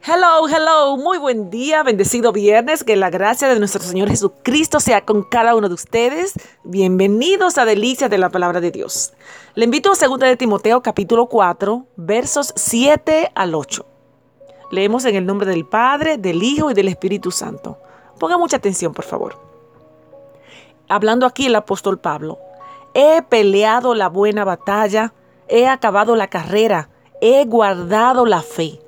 Hello, hello, muy buen día, bendecido viernes, que la gracia de nuestro Señor Jesucristo sea con cada uno de ustedes. Bienvenidos a Delicias de la Palabra de Dios. Le invito a 2 de Timoteo capítulo 4, versos 7 al 8. Leemos en el nombre del Padre, del Hijo y del Espíritu Santo. Ponga mucha atención, por favor. Hablando aquí el apóstol Pablo, he peleado la buena batalla, he acabado la carrera, he guardado la fe.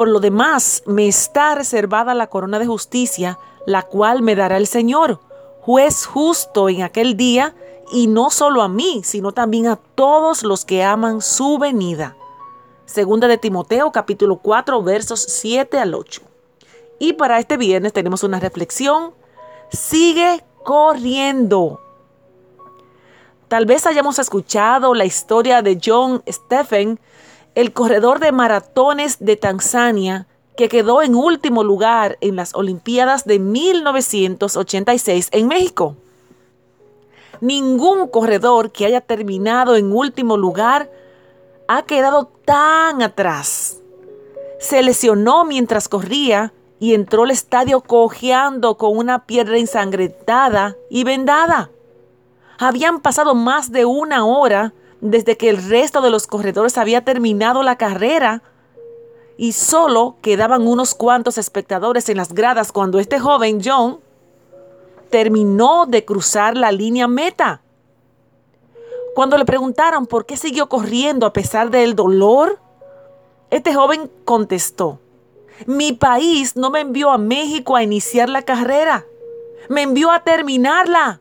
Por lo demás, me está reservada la corona de justicia, la cual me dará el Señor, juez justo en aquel día, y no solo a mí, sino también a todos los que aman su venida. Segunda de Timoteo capítulo 4 versos 7 al 8. Y para este viernes tenemos una reflexión. Sigue corriendo. Tal vez hayamos escuchado la historia de John Stephen, el corredor de maratones de Tanzania, que quedó en último lugar en las Olimpiadas de 1986 en México. Ningún corredor que haya terminado en último lugar ha quedado tan atrás. Se lesionó mientras corría y entró al estadio cojeando con una piedra ensangrentada y vendada. Habían pasado más de una hora desde que el resto de los corredores había terminado la carrera y solo quedaban unos cuantos espectadores en las gradas cuando este joven John terminó de cruzar la línea meta. Cuando le preguntaron por qué siguió corriendo a pesar del dolor, este joven contestó, mi país no me envió a México a iniciar la carrera, me envió a terminarla.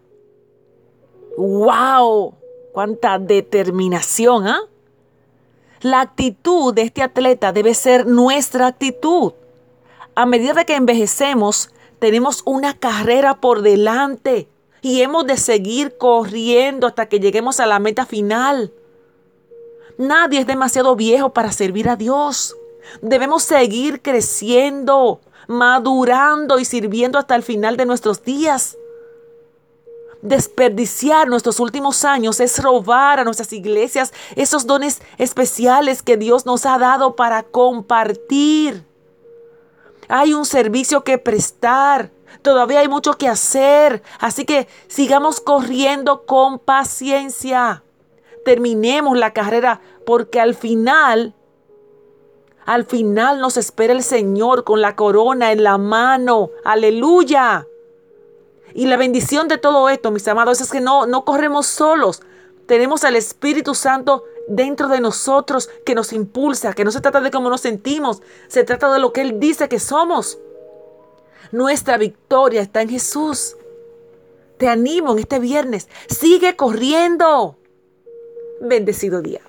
¡Wow! Cuánta determinación, ¿ah? La actitud de este atleta debe ser nuestra actitud. A medida que envejecemos, tenemos una carrera por delante y hemos de seguir corriendo hasta que lleguemos a la meta final. Nadie es demasiado viejo para servir a Dios. Debemos seguir creciendo, madurando y sirviendo hasta el final de nuestros días. Desperdiciar nuestros últimos años es robar a nuestras iglesias esos dones especiales que Dios nos ha dado para compartir. Hay un servicio que prestar. Todavía hay mucho que hacer. Así que sigamos corriendo con paciencia. Terminemos la carrera porque al final, al final nos espera el Señor con la corona en la mano. Aleluya. Y la bendición de todo esto, mis amados, es que no, no corremos solos. Tenemos al Espíritu Santo dentro de nosotros que nos impulsa, que no se trata de cómo nos sentimos, se trata de lo que Él dice que somos. Nuestra victoria está en Jesús. Te animo en este viernes. Sigue corriendo. Bendecido día.